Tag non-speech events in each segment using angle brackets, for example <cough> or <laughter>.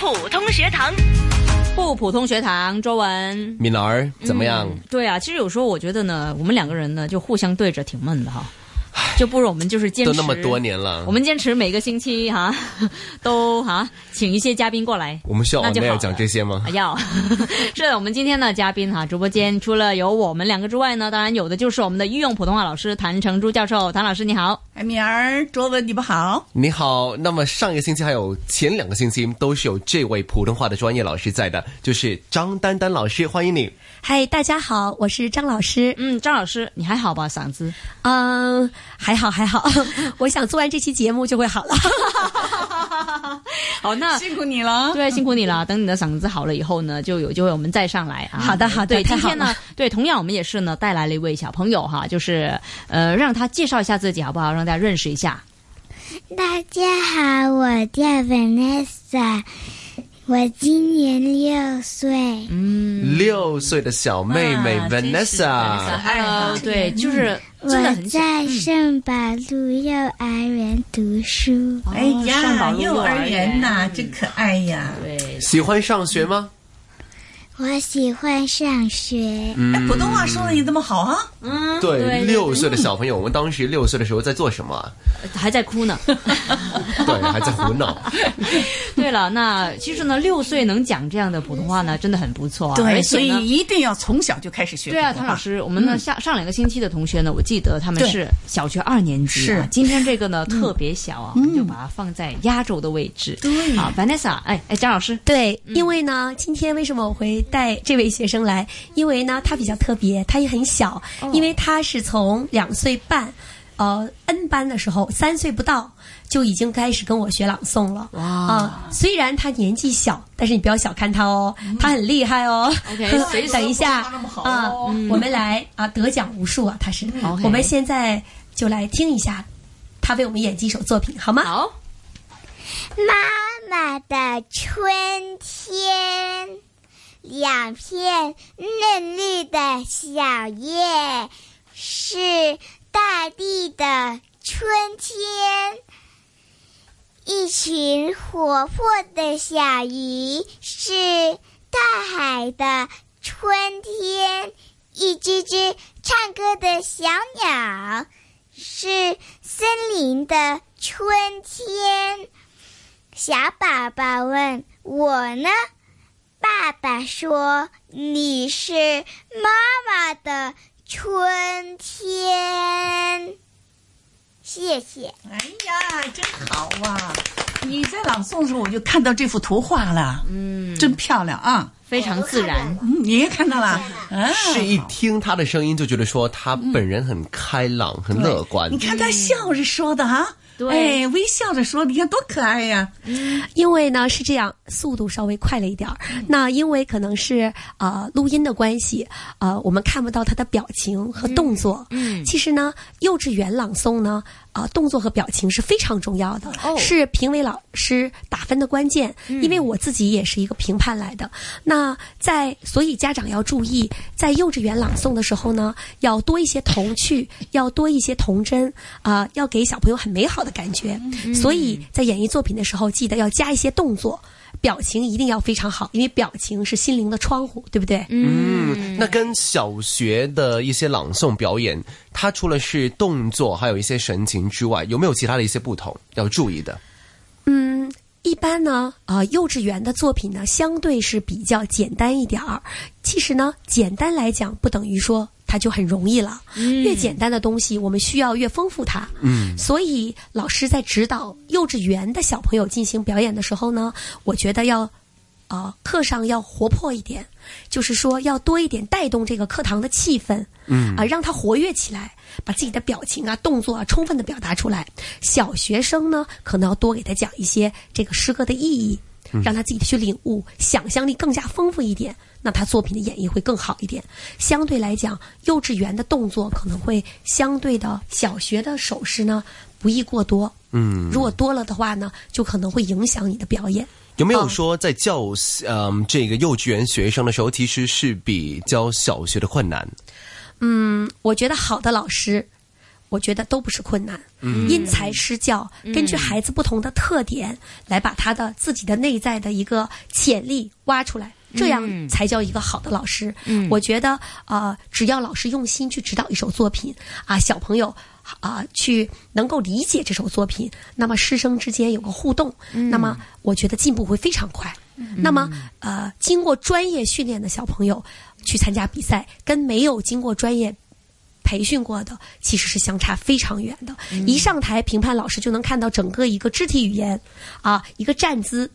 普通学堂，不普通学堂，周文。敏儿怎么样？对啊，其实有时候我觉得呢，我们两个人呢就互相对着挺闷的哈，就不如我们就是坚持。都那么多年了，我们坚持每个星期哈 <laughs> 都哈请一些嘉宾过来。我们需要那就好了没有讲这些吗？要 <laughs> 是的，我们今天的嘉宾哈，直播间除了有我们两个之外呢，当然有的就是我们的御用普通话老师谭成珠教授。谭老师你好，哎，敏儿、卓文，你们好。你好，那么上一个星期还有前两个星期都是有这位普通话的专业老师在的，就是张丹丹老师，欢迎你。嗨，大家好，我是张老师。嗯，张老师你还好吧？嗓子嗯、还好还好，<laughs> 我想做完这期节目就会好了。<laughs> 好，那辛苦你了。对，辛苦你了。等你的嗓子好了以后呢，就有机会我们再上来啊。好的好的对，太好今天呢，对，同样我们也是呢带来了一位小朋友哈，就是呃，让他介绍一下自己好不好？让大家认识一下。大家好，我叫 Vanessa，我今年六岁。嗯六岁的小妹妹 Vanessa，可爱哦对，就是我。在圣保路幼儿园读书。哎呀，上宝路幼儿园呐、嗯真可爱呀！对，喜欢上学吗？我喜欢上学。嗯哎，普通话说的你这么好啊？嗯，对，六岁的小朋友，我们当时六岁的时候在做什么啊？<laughs> 还在哭呢。<laughs> 对，还在胡闹。<laughs> 对了，那其实呢，六岁能讲这样的普通话呢，真的很不错啊。对，所以一定要从小就开始学。对啊，唐老，师，我们呢上上两个星期的同学呢，我记得他们是小学二年级啊是。今天这个呢特别小啊，我们就把它放在压轴的位置。对啊，Vanessa，哎哎，张老师，对，因为呢，今天为什么我会带这位学生来？因为呢，他比较特别，他也很小，因为他是从两岁半，呃，N 班的时候，三岁不到就已经开始跟我学朗诵了。哇啊、虽然他年纪小，但是你不要小看他哦，他很厉害哦。OK，<laughs> 等一下啊、哦我们来啊，得奖无数啊，他是。我们现在就来听一下他为我们演几首作品，好吗？好，妈妈的春天，两片嫩绿的小叶，是大地的春天。一群活泼的小鱼，是大海的春天。一只只唱歌的小鸟，是森林的春天。小宝宝问我呢，爸爸说你是妈妈的春天。谢谢。哎呀，真好啊！你在朗诵的时候，我就看到这幅图画了，嗯，真漂亮啊！非常自然。嗯，你也看到了，啊，是一听他的声音就觉得说他本人很开朗、很乐观你。看他笑着说的哈，对哎，微笑着说，你看多可爱呀！因为呢是这样，速度稍微快了一点儿。那因为可能是呃录音的关系，呃我们看不到他的表情和动作。嗯其实呢，幼稚园朗诵呢，啊、动作和表情是非常重要的，哦是评委老师打分的关键。因为我自己也是一个评判来的。那在所以家长要注意，在幼稚园朗诵的时候呢，要多一些童趣，要多一些童真啊、要给小朋友很美好的感觉。所以在演绎作品的时候，记得要加一些动作。表情一定要非常好，因为表情是心灵的窗户，对不对？嗯，那跟小学的一些朗诵表演，它除了是动作，还有一些神情之外，有没有其他的一些不同要注意的？嗯，一般呢，呃，幼稚园的作品呢，相对是比较简单一点儿。其实呢，简单来讲，不等于说它就很容易了。越简单的东西，我们需要越丰富它。嗯，所以老师在指导幼稚园的小朋友进行表演的时候呢，我觉得要。啊、课上要活泼一点，就是说要多一点带动这个课堂的气氛，嗯啊、让他活跃起来，把自己的表情啊、动作啊充分的表达出来。小学生呢，可能要多给他讲一些这个诗歌的意义，让他自己去领悟，想象力更加丰富一点，那他作品的演绎会更好一点。相对来讲，幼稚园的动作可能会相对的，小学的手势呢不宜过多。嗯，如果多了的话呢，就可能会影响你的表演。有没有说在教嗯这个幼稚园学生的时候，其实是比教小学的困难？嗯，我觉得好的老师，我觉得都不是困难。因材施教，根据孩子不同的特点，来把他的自己的内在的一个潜力挖出来。这样才叫一个好的老师。嗯我觉得，呃，只要老师用心去指导一首作品，啊，小朋友啊、去能够理解这首作品，那么师生之间有个互动，那么我觉得进步会非常快。那么，呃，经过专业训练的小朋友去参加比赛，跟没有经过专业培训过的，其实是相差非常远的。一上台，评判老师就能看到整个一个肢体语言，啊，一个站姿，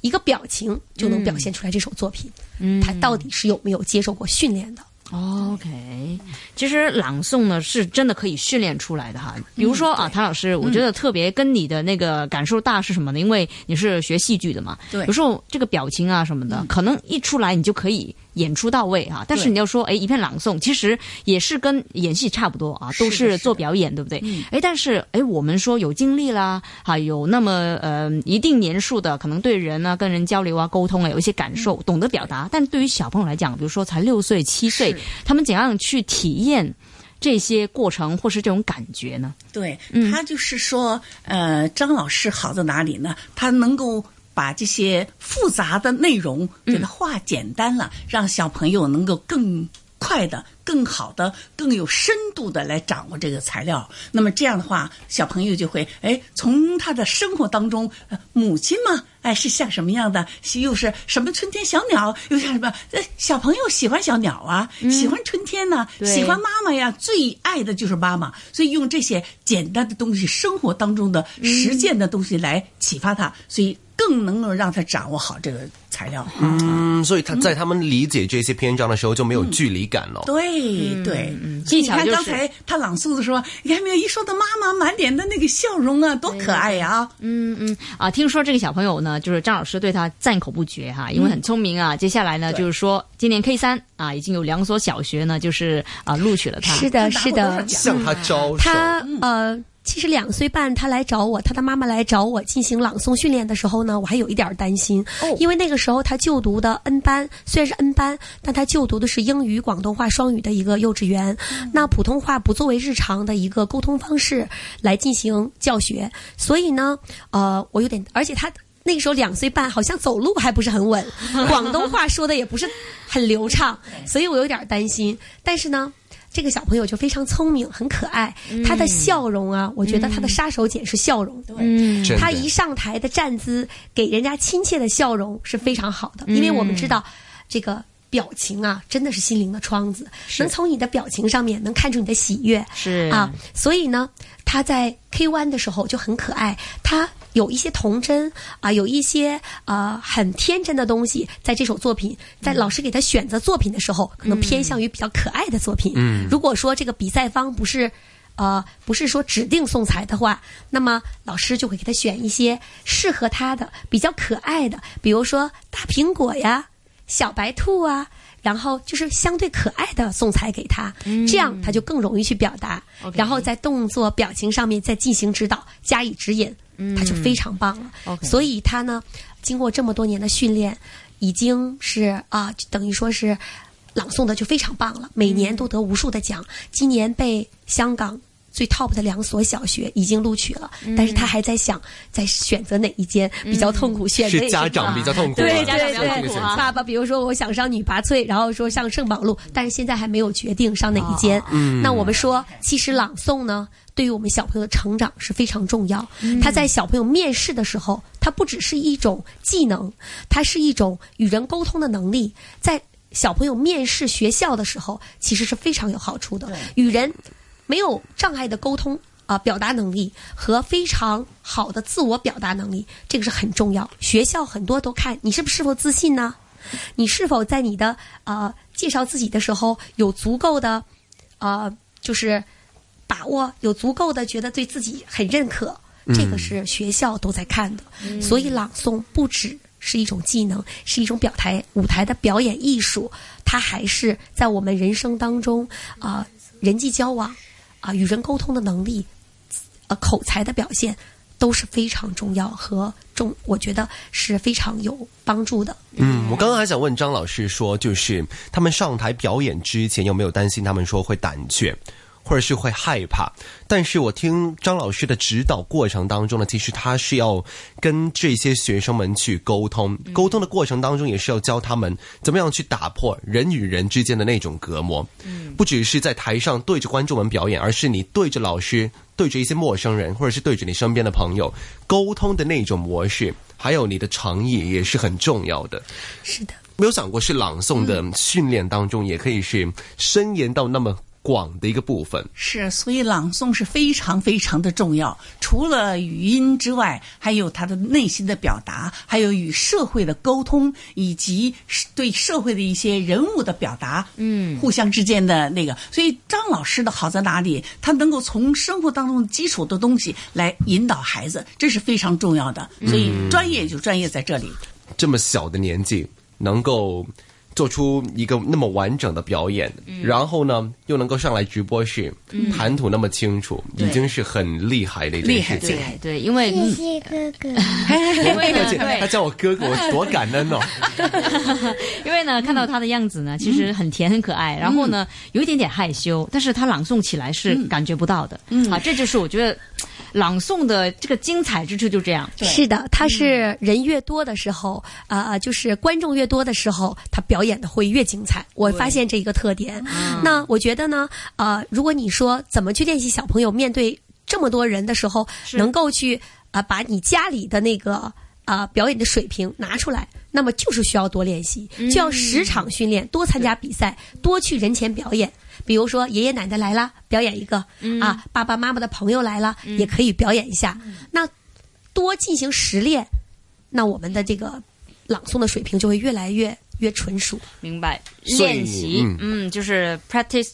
一个表情，就能表现出来这首作品，嗯。他到底是有没有接受过训练的。OK，其实朗诵呢是真的可以训练出来的哈。比如说啊，谭老师，我觉得特别跟你的那个感受大是什么呢？因为你是学戏剧的嘛，对。有时候这个表情啊什么的，可能一出来你就可以演出到位啊。但是你要说，哎，一片朗诵，其实也是跟演戏差不多啊，都是做表演，对不对？哎，但是哎，我们说有经历啦，啊，有那么呃一定年数的，可能对人啊、跟人交流啊、沟通啊有一些感受，懂得表达。但对于小朋友来讲，比如说才六岁、七岁，他们怎样去体验这些过程或是这种感觉呢？对嗯他就是说，呃，张老师好在哪里呢？他能够把这些复杂的内容给它化简单了，让小朋友能够更快的、更好的、更有深度的来掌握这个材料。那么这样的话，小朋友就会哎，从他的生活当中，呃母亲嘛，哎是像什么样的？是又是什么春天小鸟，又像什么？呃，小朋友喜欢小鸟啊，喜欢春天呢、对喜欢妈妈呀，最爱的就是妈妈。所以用这些简单的东西，生活当中的实践的东西来启发他，所以更能够让他掌握好这个材料。嗯，所以他在他们理解这些篇章的时候就没有距离感了。对对，嗯所以你看技巧就是刚才他朗诵的时候，你看没有？一说到妈妈，满脸的那个笑容啊，多可爱呀、啊！嗯嗯啊，听说这个小朋友呢，就是张老师对他赞口不绝哈，因为很聪明啊。接下来呢，就是说今年 K 三啊，已经有两所小学呢，就是啊录取了他。是的，是的，向他招手，他呃，其实两岁半他来找我，他的妈妈来找我进行朗诵训练的时候呢，我还有一点儿担心，因为那个时候他就读的 N 班，虽然是 N 班，但他就读的是英语、广东话双语的一个幼稚园，那普通话不作为日常的一个沟通方式来进行教学，所以呢，呃，我有点，而且他。那个时候两岁半，好像走路还不是很稳，<laughs> 广东话说的也不是很流畅，所以我有点担心。但是呢，这个小朋友就非常聪明，很可爱，他的笑容啊，我觉得他的杀手锏是笑容。嗯真的他一上台的站姿，给人家亲切的笑容是非常好的，因为我们知道这个。表情啊，真的是心灵的窗子，能从你的表情上面能看出你的喜悦，是。啊，所以呢，他在 K one 的时候就很可爱，他有一些童真啊，有一些呃很天真的东西，在这首作品，在老师给他选择作品的时候，可能偏向于比较可爱的作品。嗯。如果说这个比赛方不是。呃，不是说指定送材的话，那么老师就会给他选一些适合他的、比较可爱的，比如说大苹果呀、小白兔啊，然后就是相对可爱的送材给他，这样他就更容易去表达。然后在动作、表情上面再进行指导，加以指引，他就非常棒了。所以他呢，经过这么多年的训练，已经是啊、等于说是朗诵的就非常棒了，每年都得无数的奖。今年被香港最 top 的两所小学已经录取了，但是他还在想，在选择哪一间比较痛苦，选择家长比较痛苦啊，对家长比较对对痛苦啊，爸爸，比如说我想上女拔萃，然后说上圣保路，但是现在还没有决定上哪一间。那我们说，其实朗诵呢，对于我们小朋友的成长是非常重要。他在小朋友面试的时候，它不只是一种技能，它是一种与人沟通的能力，在。小朋友面试学校的时候，其实是非常有好处的。与人没有障碍的沟通啊、表达能力和非常好的自我表达能力，这个是很重要。学校很多都看你是不是否自信呢？你是否在你的呃介绍自己的时候有足够的呃就是把握，有足够的觉得对自己很认可，这个是学校都在看的。所以朗诵不止是一种技能，是一种表台舞台的表演艺术，它还是在我们人生当中啊、人际交往啊、与人沟通的能力，呃口才的表现都是非常重要和重，我觉得是非常有帮助的。嗯，我刚刚还想问张老师说，就是他们上台表演之前有没有担心他们说会胆怯，或者是会害怕。但是我听张老师的指导过程当中呢，其实他是要跟这些学生们去沟通，沟通的过程当中也是要教他们怎么样去打破人与人之间的那种隔膜。不只是在台上对着观众们表演，而是你对着老师、对着一些陌生人，或者是对着你身边的朋友沟通的那种模式，还有你的诚意也是很重要的。是的，没有想过是朗诵的训练当中，也可以是深研到那么广的一个部分。是，所以朗诵是非常非常的重要。除了语音之外，还有他的内心的表达，还有与社会的沟通，以及对社会的一些人物的表达，嗯，互相之间的那个。所以张老师的好在哪里？他能够从生活当中基础的东西来引导孩子，这是非常重要的。所以专业就专业在这里。这么小的年纪能够做出一个那么完整的表演，然后呢又能够上来直播室，谈吐那么清楚，已经是很厉害的一件厉害事情。对对，因为谢谢哥哥。<laughs> 因为 <laughs> 他，叫我哥哥，我多感恩哦！<laughs> 因为呢，看到他的样子呢，其实很甜很可爱，然后呢，有一点点害羞，但是他朗诵起来是感觉不到的。嗯，啊，这就是我觉得朗诵的这个精彩之处就这样。是的，他是人越多的时候，啊、就是观众越多的时候，他表演的会越精彩。我发现这一个特点。那我觉得呢，呃，如果你说怎么去练习小朋友面对这么多人的时候，能够去啊、把你家里的那个啊、表演的水平拿出来，那么就是需要多练习，就要时常训练，多参加比赛，多去人前表演。比如说爷爷奶奶来了，表演一个、啊；爸爸妈妈的朋友来了，也可以表演一下。那多进行实练，那我们的这个朗诵的水平就会越来越越纯熟。明白，练习，嗯嗯，就是 practice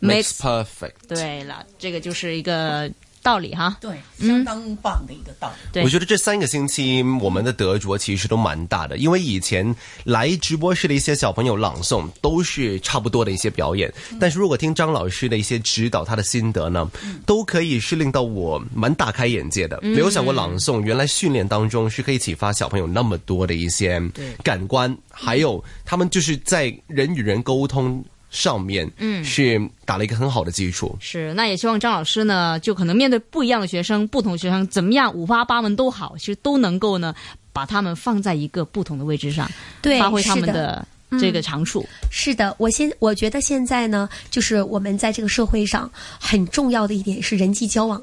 makes。perfect。对了，这个就是一个道理哈。对，相当棒的一个道理。对。我觉得这三个星期我们的得着其实都蛮大的，因为以前来直播室的一些小朋友朗诵都是差不多的一些表演，但是如果听张老师的一些指导，他的心得呢，都可以是令到我蛮大开眼界的。没有想过朗诵原来训练当中是可以启发小朋友那么多的一些感官，还有他们就是在人与人沟通上面，嗯，是打了一个很好的基础。是，那也希望张老师呢，就可能面对不一样的学生、不同学生，怎么样五花八门都好，其实都能够呢，把他们放在一个不同的位置上，对发挥他们的的这个长处。是的，我现我觉得现在呢，就是我们在这个社会上很重要的一点是人际交往。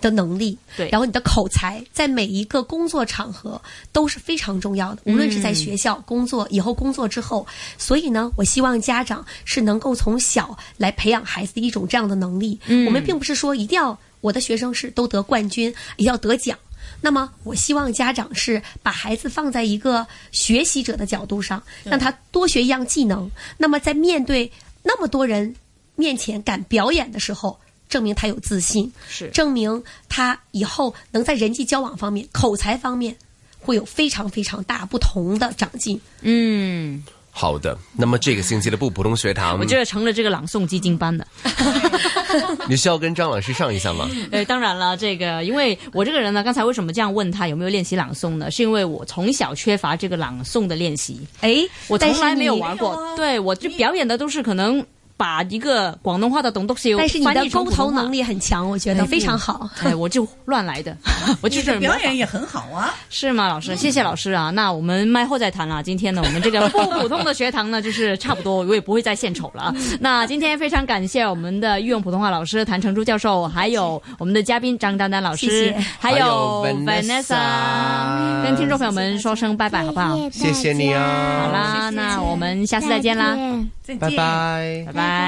的能力，对然后你的口才，在每一个工作场合都是非常重要的，无论是在学校、工作，以后工作之后。所以呢，我希望家长是能够从小来培养孩子的一种这样的能力。我们并不是说一定要我的学生是都得冠军，也要得奖。那么，我希望家长是把孩子放在一个学习者的角度上，让他多学一样技能。那么，在面对那么多人面前敢表演的时候，证明他有自信，是证明他以后能在人际交往方面、口才方面会有非常非常大不同的长进。嗯，好的，那么这个星期的不普通学堂，我觉得成了这个朗诵基金班的。<laughs> 你需要跟张老师上一下吗？<laughs> 呃，当然了，这个因为我这个人呢，刚才为什么这样问他有没有练习朗诵呢？是因为我从小缺乏这个朗诵的练习，哎，我从来没有玩过。对我就表演的都是可能把一个广东话的董督秀，但是你的沟通能。力很强，我觉得非常好。<laughs> 哎，我就乱来的，<laughs> 我就是表演也很好啊。是吗？老师，谢谢老师啊。那我们麦后再谈了。今天呢，我们这个不普通的学堂呢，就是差不多，我也不会再献丑了。那今天非常感谢我们的御用普通话老师谭成珠教授，还有我们的嘉宾张丹丹老师，谢谢还有 Vanessa 跟听众朋友们说声拜拜，好不好？谢谢你啊好啦，那我们下次再见啦，再见再见拜拜拜拜。